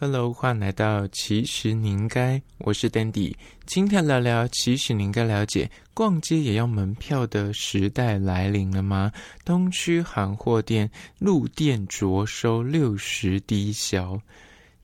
Hello，欢迎来到其实你应该，我是 Dandy，今天聊聊其实你应该了解，逛街也要门票的时代来临了吗？东区韩货店入店着收六十低消。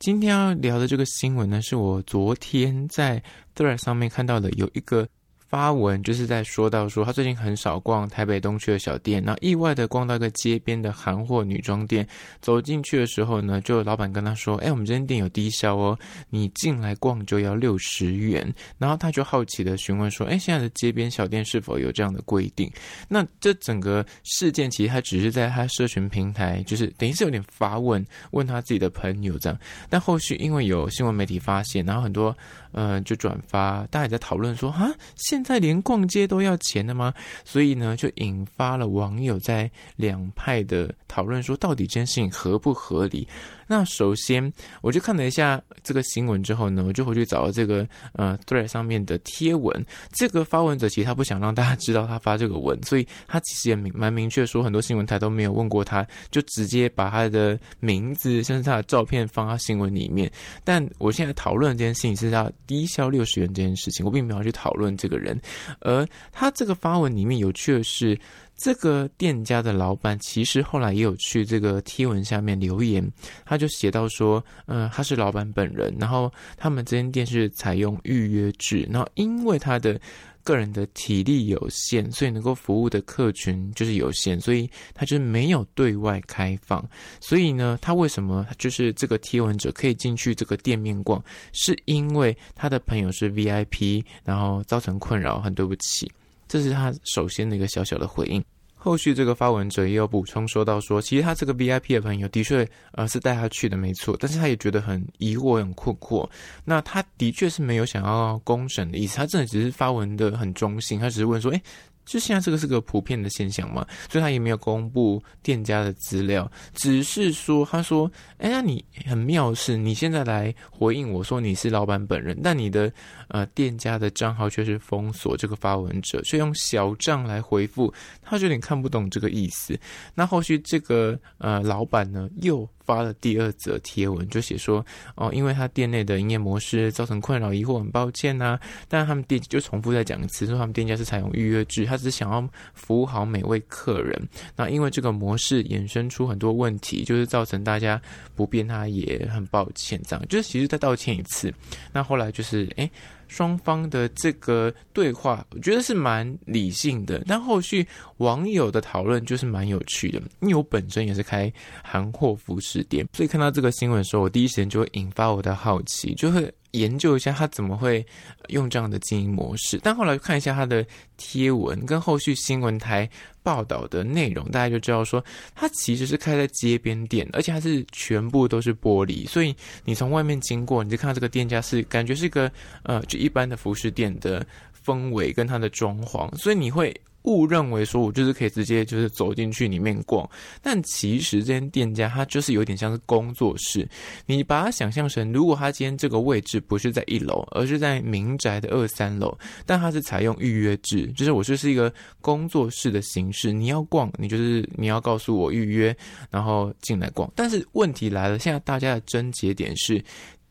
今天要聊的这个新闻呢，是我昨天在 Threads 上面看到的，有一个。发文就是在说到说他最近很少逛台北东区的小店，然后意外的逛到一个街边的韩货女装店，走进去的时候呢，就老板跟他说：“哎，我们这间店有低消哦，你进来逛就要六十元。”然后他就好奇的询问说：“哎，现在的街边小店是否有这样的规定？”那这整个事件其实他只是在他社群平台，就是等于是有点发问，问他自己的朋友这样。但后续因为有新闻媒体发现，然后很多。嗯，就转发，大家也在讨论说，哈，现在连逛街都要钱的吗？所以呢，就引发了网友在两派的讨论，说到底这件事情合不合理？那首先，我就看了一下这个新闻之后呢，我就回去找了这个呃 Thread 上面的贴文。这个发文者其实他不想让大家知道他发这个文，所以他其实也明蛮明确说，很多新闻台都没有问过他，就直接把他的名字甚至他的照片放到新闻里面。但我现在讨论这件事情是要低消六十元这件事情，我并没有去讨论这个人。而他这个发文里面有趣的是。这个店家的老板其实后来也有去这个贴文下面留言，他就写到说，嗯、他是老板本人，然后他们这间店是采用预约制，然后因为他的个人的体力有限，所以能够服务的客群就是有限，所以他就没有对外开放。所以呢，他为什么就是这个贴文者可以进去这个店面逛，是因为他的朋友是 VIP，然后造成困扰，很对不起。这是他首先的一个小小的回应。后续这个发文者也有补充说到说，其实他这个 VIP 的朋友的确呃是带他去的没错，但是他也觉得很疑惑、很困惑。那他的确是没有想要公审的意思，他真的只是发文的很中性，他只是问说，诶就现在这个是个普遍的现象嘛，所以他也没有公布店家的资料，只是说他说，哎，那你很妙是，你现在来回应我说你是老板本人，但你的呃店家的账号却是封锁这个发文者，却用小账来回复，他就有点看不懂这个意思。那后续这个呃老板呢又。发了第二则贴文，就写说哦，因为他店内的营业模式造成困扰疑惑，很抱歉呐、但他们店就重复再讲一次，说他们店家是采用预约制，他他只想要服务好每位客人。那因为这个模式衍生出很多问题，就是造成大家不便，他也很抱歉。这样就是其实再道歉一次。那后来就是哎。诶双方的这个对话，我觉得是蛮理性的，但后续网友的讨论就是蛮有趣的。因为我本身也是开韩货服饰店，所以看到这个新闻的时候，我第一时间就会引发我的好奇，就会。研究一下他怎么会用这样的经营模式，但后来看一下他的贴文跟后续新闻台报道的内容，大家就知道说它其实是开在街边店，而且它是全部都是玻璃，所以你从外面经过，你就看到这个店家是感觉是一个呃就一般的服饰店的氛围跟它的装潢，所以你会。误认为说我就是可以直接就是走进去里面逛，但其实这间店家它就是有点像是工作室。你把它想象成，如果它今天这个位置不是在一楼，而是在民宅的二三楼，但它是采用预约制，就是我就是一个工作室的形式。你要逛，你就是你要告诉我预约，然后进来逛。但是问题来了，现在大家的症结点是。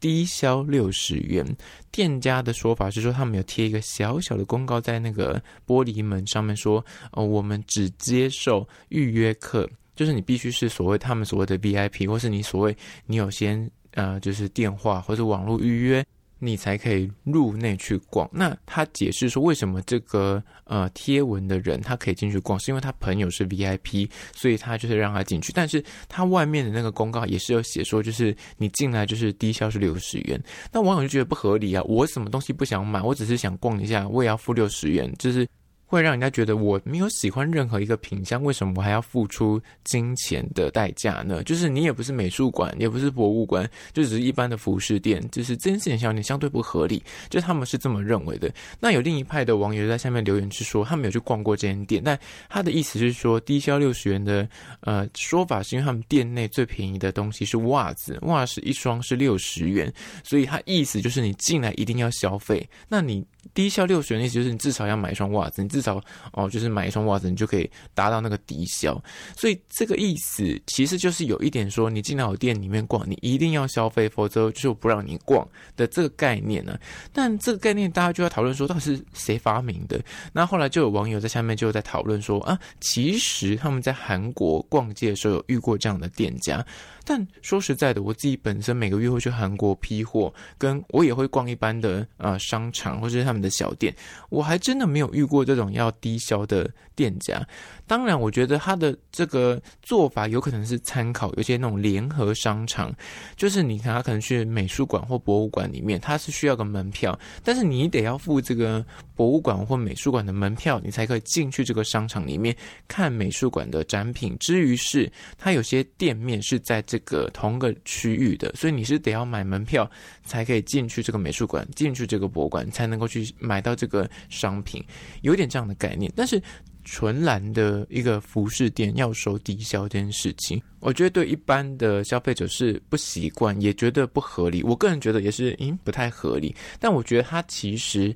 低消六十元，店家的说法是说，他们有贴一个小小的公告在那个玻璃门上面，说，哦，我们只接受预约客，就是你必须是所谓他们所谓的 VIP，或是你所谓你有先呃，就是电话或者网络预约。你才可以入内去逛。那他解释说，为什么这个呃贴文的人他可以进去逛，是因为他朋友是 VIP，所以他就是让他进去。但是他外面的那个公告也是有写说，就是你进来就是低消是六十元。那网友就觉得不合理啊！我什么东西不想买，我只是想逛一下，我也要付六十元，就是。会让人家觉得我没有喜欢任何一个品相，为什么我还要付出金钱的代价呢？就是你也不是美术馆，也不是博物馆，就只是一般的服饰店，就是这件事情相对不合理，就他们是这么认为的。那有另一派的网友在下面留言是说，他们有去逛过这间店，但他的意思是说，低消六十元的呃说法是因为他们店内最便宜的东西是袜子，袜子一双是六十元，所以他意思就是你进来一定要消费，那你。低消六十元的意思就是你至少要买一双袜子，你至少哦就是买一双袜子，你就可以达到那个低消。所以这个意思其实就是有一点说，你进到我店里面逛，你一定要消费，否则就不让你逛的这个概念呢。但这个概念大家就要讨论说，到底是谁发明的？那后来就有网友在下面就在讨论说啊，其实他们在韩国逛街的时候有遇过这样的店家。但说实在的，我自己本身每个月会去韩国批货，跟我也会逛一般的呃商场或者是他们的小店，我还真的没有遇过这种要低消的店家。当然，我觉得他的这个做法有可能是参考有些那种联合商场，就是你看他可能去美术馆或博物馆里面，他是需要个门票，但是你得要付这个博物馆或美术馆的门票，你才可以进去这个商场里面看美术馆的展品。至于是他有些店面是在这个同个区域的，所以你是得要买门票才可以进去这个美术馆，进去这个博物馆，才能够去买到这个商品，有点这样的概念，但是。纯蓝的一个服饰店要收低消这件事情，我觉得对一般的消费者是不习惯，也觉得不合理。我个人觉得也是，嗯，不太合理。但我觉得它其实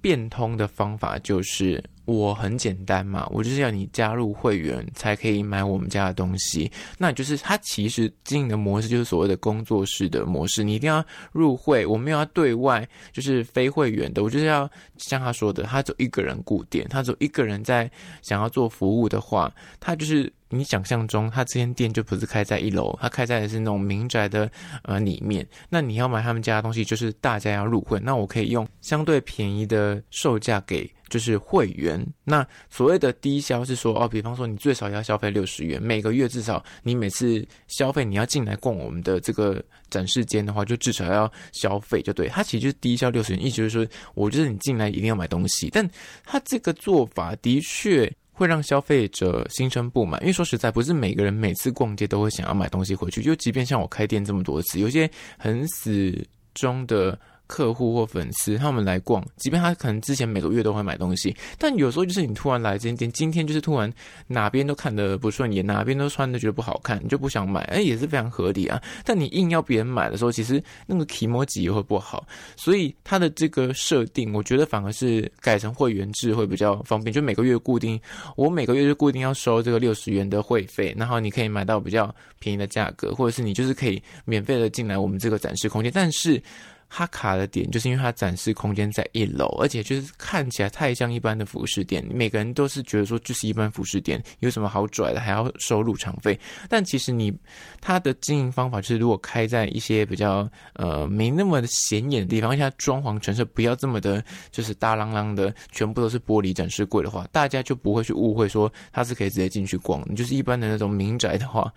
变通的方法就是。我很简单嘛，我就是要你加入会员才可以买我们家的东西。那就是它其实经营的模式就是所谓的工作室的模式，你一定要入会，我没有要对外，就是非会员的。我就是要像他说的，他走一个人顾店，他走一个人在想要做服务的话，他就是。你想象中，他这间店就不是开在一楼，他开在的是那种民宅的呃里面。那你要买他们家的东西，就是大家要入会。那我可以用相对便宜的售价给就是会员。那所谓的低消是说哦，比方说你最少要消费六十元，每个月至少你每次消费你要进来逛我们的这个展示间的话，就至少要消费就对。它其实就是低消六十元，意思就是说我觉得你进来一定要买东西。但他这个做法的确。会让消费者心生不满，因为说实在，不是每个人每次逛街都会想要买东西回去。就即便像我开店这么多次，有些很死忠的。客户或粉丝他们来逛，即便他可能之前每个月都会买东西，但有时候就是你突然来这间店，今天就是突然哪边都看得不顺眼，哪边都穿的觉得不好看，你就不想买，哎，也是非常合理啊。但你硬要别人买的时候，其实那个提摩剂也会不好。所以他的这个设定，我觉得反而是改成会员制会比较方便，就每个月固定，我每个月就固定要收这个六十元的会费，然后你可以买到比较便宜的价格，或者是你就是可以免费的进来我们这个展示空间，但是。它卡的点就是因为它展示空间在一楼，而且就是看起来太像一般的服饰店，每个人都是觉得说就是一般服饰店，有什么好拽的，还要收入场费。但其实你它的经营方法就是，如果开在一些比较呃没那么显眼的地方，而且它装潢陈设不要这么的，就是大啷啷的，全部都是玻璃展示柜的话，大家就不会去误会说它是可以直接进去逛。你就是一般的那种民宅的话，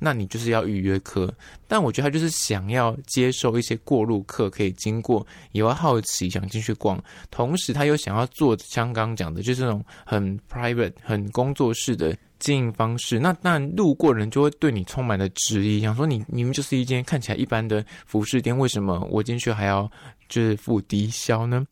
那你就是要预约客。但我觉得他就是想要接受一些过路客。可以经过，也会好奇想进去逛，同时他又想要做像刚讲的，就是那种很 private、很工作室的经营方式。那那路过人就会对你充满了质疑，想说你明明就是一间看起来一般的服饰店，为什么我进去还要就是付低消呢？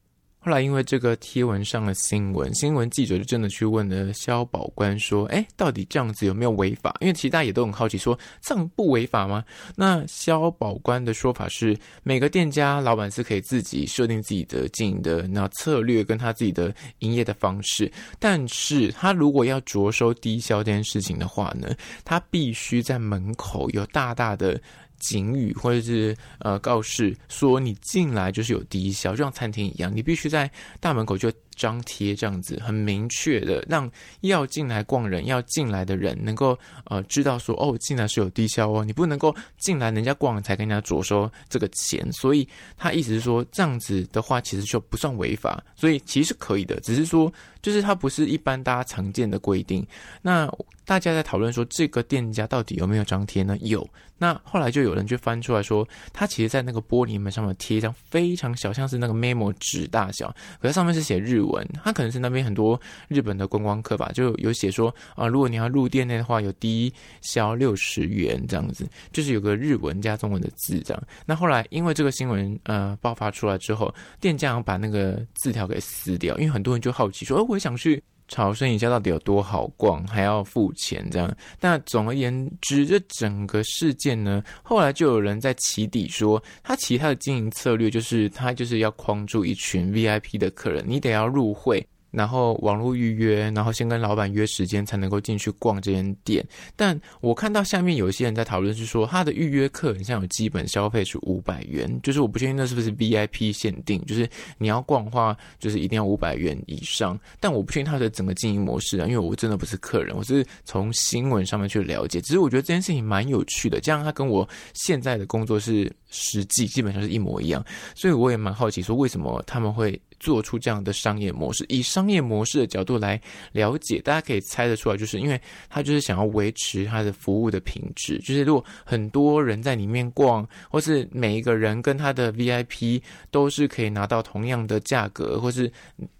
后来因为这个贴文上了新闻，新闻记者就真的去问了消保官说：“哎，到底这样子有没有违法？”因为其实大家也都很好奇，说这样不违法吗？那消保官的说法是，每个店家老板是可以自己设定自己的经营的那策略跟他自己的营业的方式，但是他如果要着收低消这件事情的话呢，他必须在门口有大大的。警语或者是呃告示说，你进来就是有低消，就像餐厅一样，你必须在大门口就张贴这样子，很明确的让要进来逛人要进来的人能够呃知道说哦，进来是有低消哦，你不能够进来人家逛才跟人家着收这个钱，所以他意思是说这样子的话其实就不算违法，所以其实可以的，只是说就是它不是一般大家常见的规定。那大家在讨论说这个店家到底有没有张贴呢？有。那后来就有人就翻出来说，他其实在那个玻璃门上面贴一张非常小，像是那个 memo 纸大小，可是上面是写日文。他可能是那边很多日本的观光客吧，就有写说啊，如果你要入店内的话，有低消六十元这样子，就是有个日文加中文的字这样。那后来因为这个新闻呃爆发出来之后，店家把那个字条给撕掉，因为很多人就好奇说，哦，我想去。朝圣一下到底有多好逛，还要付钱这样。那总而言之，这整个事件呢，后来就有人在起底说，他其他的经营策略就是他就是要框住一群 VIP 的客人，你得要入会。然后网络预约，然后先跟老板约时间才能够进去逛这间店。但我看到下面有些人在讨论是说，他的预约客很像有基本消费是五百元，就是我不确定那是不是 VIP 限定，就是你要逛的话，就是一定要五百元以上。但我不确定他的整个经营模式啊，因为我真的不是客人，我是从新闻上面去了解。只是我觉得这件事情蛮有趣的，这样他跟我现在的工作是实际基本上是一模一样，所以我也蛮好奇说为什么他们会。做出这样的商业模式，以商业模式的角度来了解，大家可以猜得出来，就是因为他就是想要维持他的服务的品质。就是如果很多人在里面逛，或是每一个人跟他的 VIP 都是可以拿到同样的价格，或是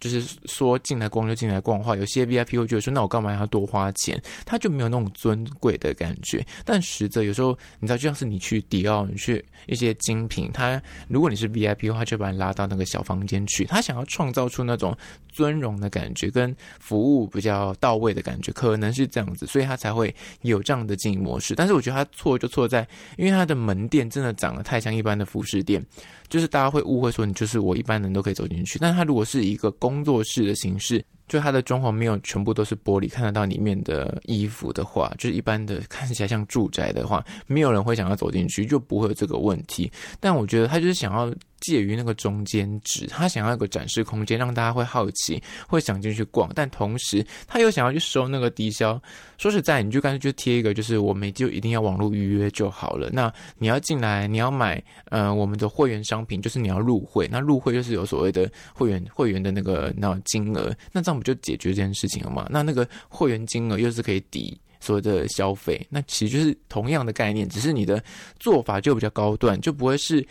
就是说进来逛就进来逛的话，有些 VIP 会觉得说，那我干嘛要多花钱？他就没有那种尊贵的感觉。但实则有时候，你知道，就像是你去迪奥，你去一些些精品，他如果你是 VIP 的话，就把你拉到那个小房间去，他。想要创造出那种尊荣的感觉，跟服务比较到位的感觉，可能是这样子，所以他才会有这样的经营模式。但是我觉得他错就错在，因为他的门店真的长得太像一般的服饰店，就是大家会误会说你就是我一般人都可以走进去。但他如果是一个工作室的形式，就它的装潢没有全部都是玻璃，看得到里面的衣服的话，就是一般的看起来像住宅的话，没有人会想要走进去，就不会有这个问题。但我觉得他就是想要。介于那个中间值，他想要一个展示空间，让大家会好奇，会想进去逛，但同时他又想要去收那个低消。说实在，你就干脆就贴一个，就是我们就一定要网络预约就好了。那你要进来，你要买呃我们的会员商品，就是你要入会。那入会就是有所谓的会员会员的那个那金额，那这样不就解决这件事情了吗？那那个会员金额又是可以抵所谓的消费，那其实就是同样的概念，只是你的做法就比较高端，就不会是。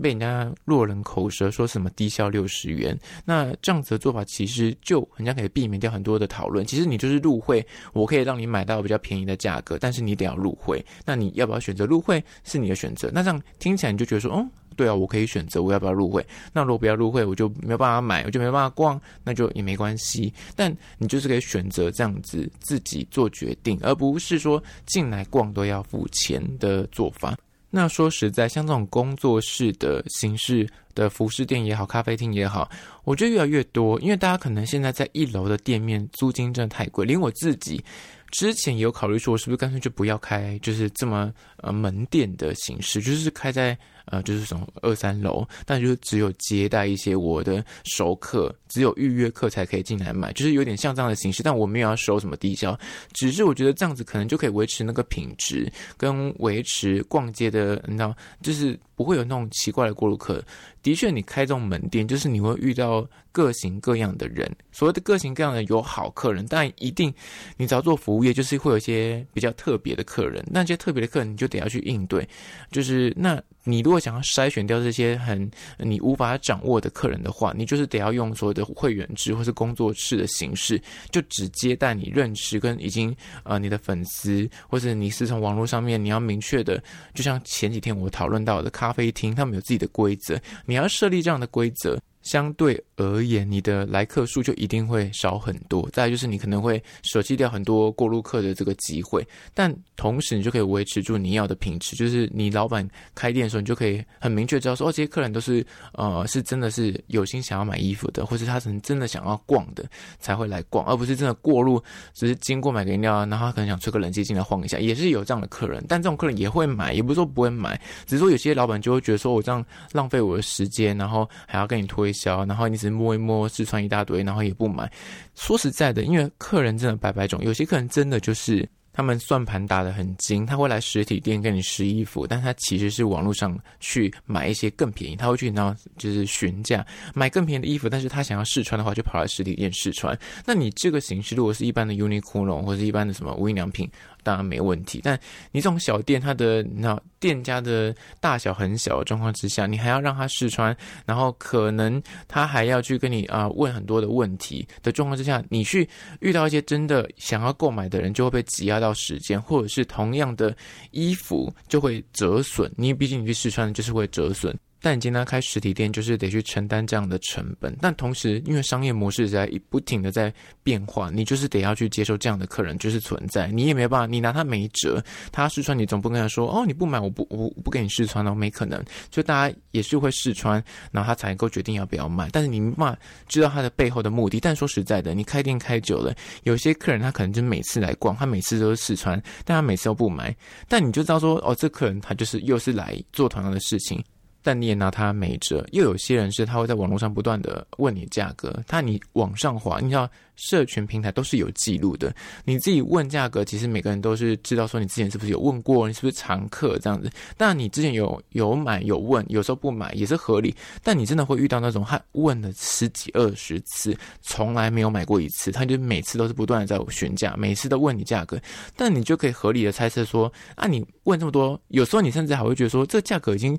被人家落人口舌，说什么低消六十元，那这样子的做法其实就人家可以避免掉很多的讨论。其实你就是入会，我可以让你买到比较便宜的价格，但是你得要入会。那你要不要选择入会是你的选择。那这样听起来你就觉得说，哦，对啊，我可以选择我要不要入会。那如果不要入会，我就没有办法买，我就没办法逛，那就也没关系。但你就是可以选择这样子自己做决定，而不是说进来逛都要付钱的做法。那说实在，像这种工作室的形式的服饰店也好，咖啡厅也好，我觉得越来越多，因为大家可能现在在一楼的店面租金真的太贵，连我自己。之前也有考虑说，我是不是干脆就不要开，就是这么呃门店的形式，就是开在呃就是从二三楼，但就是只有接待一些我的熟客，只有预约客才可以进来买，就是有点像这样的形式。但我没有要收什么低消，只是我觉得这样子可能就可以维持那个品质，跟维持逛街的，你知道，就是不会有那种奇怪的过路客。的确，你开这种门店，就是你会遇到各型各样的人。所谓的各型各样的，有好客人，但一定你只要做服务业，就是会有一些比较特别的客人。那些特别的客人，你就得要去应对。就是那你如果想要筛选掉这些很你无法掌握的客人的话，你就是得要用所谓的会员制或是工作室的形式，就只接待你认识跟已经呃你的粉丝，或者你是从网络上面你要明确的，就像前几天我讨论到的咖啡厅，他们有自己的规则，你要设立这样的规则。相对而言，你的来客数就一定会少很多。再就是你可能会舍弃掉很多过路客的这个机会，但同时你就可以维持住你要的品质。就是你老板开店的时候，你就可以很明确知道说，哦，这些客人都是呃是真的是有心想要买衣服的，或是他可能真的想要逛的才会来逛，而不是真的过路只是经过买个饮料啊，然后他可能想吹个冷气进来晃一下，也是有这样的客人。但这种客人也会买，也不是说不会买，只是说有些老板就会觉得说我这样浪费我的时间，然后还要跟你推。然后你只摸一摸，试穿一大堆，然后也不买。说实在的，因为客人真的百百种，有些客人真的就是。他们算盘打得很精，他会来实体店跟你试衣服，但他其实是网络上去买一些更便宜，他会去那就是询价买更便宜的衣服，但是他想要试穿的话，就跑来实体店试穿。那你这个形式如果是一般的 Uniqlo 或者一般的什么无印良品，当然没问题。但你这种小店，它的那店家的大小很小的状况之下，你还要让他试穿，然后可能他还要去跟你啊、问很多的问题的状况之下，你去遇到一些真的想要购买的人，就会被挤压到。到时间，或者是同样的衣服就会折损，你毕竟你去试穿就是会折损。但你今天开实体店，就是得去承担这样的成本。但同时，因为商业模式在不停的在变化，你就是得要去接受这样的客人就是存在。你也没办法，你拿他没辙，他试穿你总不跟他说哦，你不买我不我不给你试穿哦，没可能。就大家也是会试穿，然后他才能够决定要不要买。但是你嘛知道他的背后的目的。但说实在的，你开店开久了，有些客人他可能就每次来逛，他每次都是试穿，但他每次都不买。但你就知道说哦，这客人他就是又是来做同样的事情。但你也拿他没辙，又有些人是他会在网络上不断的问你价格，他你往上滑，你知道社群平台都是有记录的，你自己问价格，其实每个人都是知道说你之前是不是有问过，你是不是常客这样子。但你之前有有买有问，有时候不买也是合理。但你真的会遇到那种他问了十几二十次，从来没有买过一次，他就每次都是不断的在询价，每次都问你价格，但你就可以合理的猜测说，啊，你问这么多，有时候你甚至还会觉得说，这价格已经。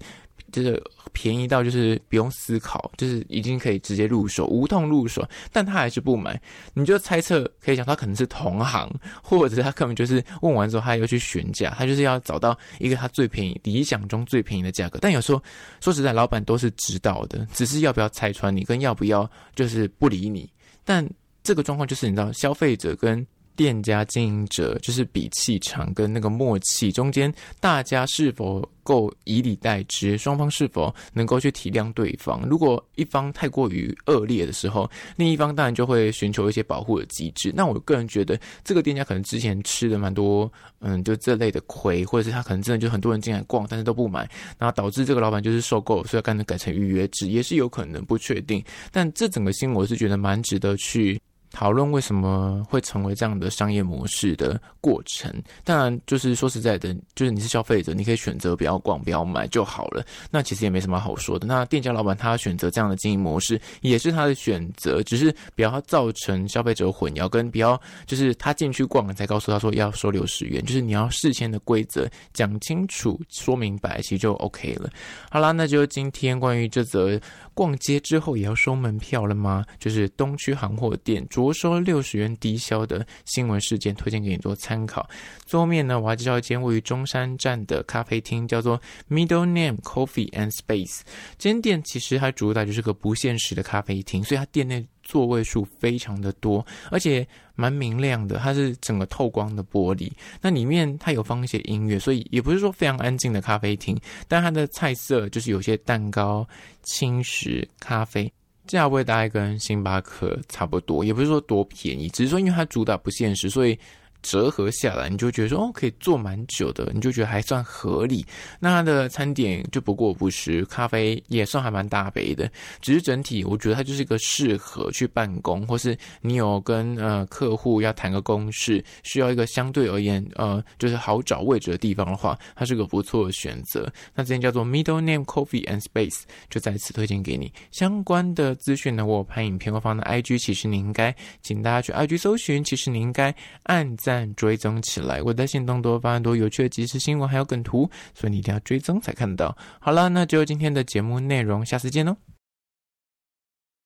就是便宜到就是不用思考，就是已经可以直接入手，无痛入手，但他还是不买，你就猜测可以想他可能是同行，或者他根本就是问完之后他又去询价，他就是要找到一个他最便宜、理想中最便宜的价格。但有时候说实在，老板都是知道的，只是要不要拆穿你，跟要不要就是不理你。但这个状况就是你知道，消费者跟。店家经营者就是比气场跟那个默契中间，大家是否够以礼待之？双方是否能够去体谅对方？如果一方太过于恶劣的时候，另一方当然就会寻求一些保护的机制。那我个人觉得，这个店家可能之前吃的蛮多，嗯，就这类的亏，或者是他可能真的就很多人进来逛，但是都不买，然后导致这个老板就是受够，所以干脆改成预约制，也是有可能，不确定。但这整个新闻我是觉得蛮值得去。讨论为什么会成为这样的商业模式的过程，当然就是说实在的，就是你是消费者，你可以选择不要逛、不要买就好了。那其实也没什么好说的。那店家老板他选择这样的经营模式也是他的选择，只是不要造成消费者混淆，跟不要就是他进去逛了才告诉他说要收六十元，就是你要事先的规则讲清楚、说明白，其实就 OK 了。好啦，那就今天关于这则逛街之后也要收门票了吗？就是东区行货店。多收六十元低消的新闻事件，推荐给你做参考。最后面呢，我还介绍一间位于中山站的咖啡厅，叫做 Middle Name Coffee and Space。这间店其实它主打就是个不限时的咖啡厅，所以它店内座位数非常的多，而且蛮明亮的。它是整个透光的玻璃，那里面它有放一些音乐，所以也不是说非常安静的咖啡厅。但它的菜色就是有些蛋糕、轻食、咖啡。价位大概跟星巴克差不多，也不是说多便宜，只是说因为它主打不限时，所以。折合下来，你就觉得说哦，可以做蛮久的，你就觉得还算合理。那它的餐点就不过不失，咖啡也算还蛮大杯的。只是整体，我觉得它就是一个适合去办公，或是你有跟呃客户要谈个公事，需要一个相对而言呃就是好找位置的地方的话，它是个不错的选择。那这间叫做 Middle Name Coffee and Space，就在此推荐给你。相关的资讯呢，我拍影片会放在 IG，其实你应该请大家去 IG 搜寻，其实你应该按在。但追踪起来，我在限动多发很多有趣的即时新闻，还有梗图，所以你一定要追踪才看得到。好了，那就今天的节目内容，下次见喽。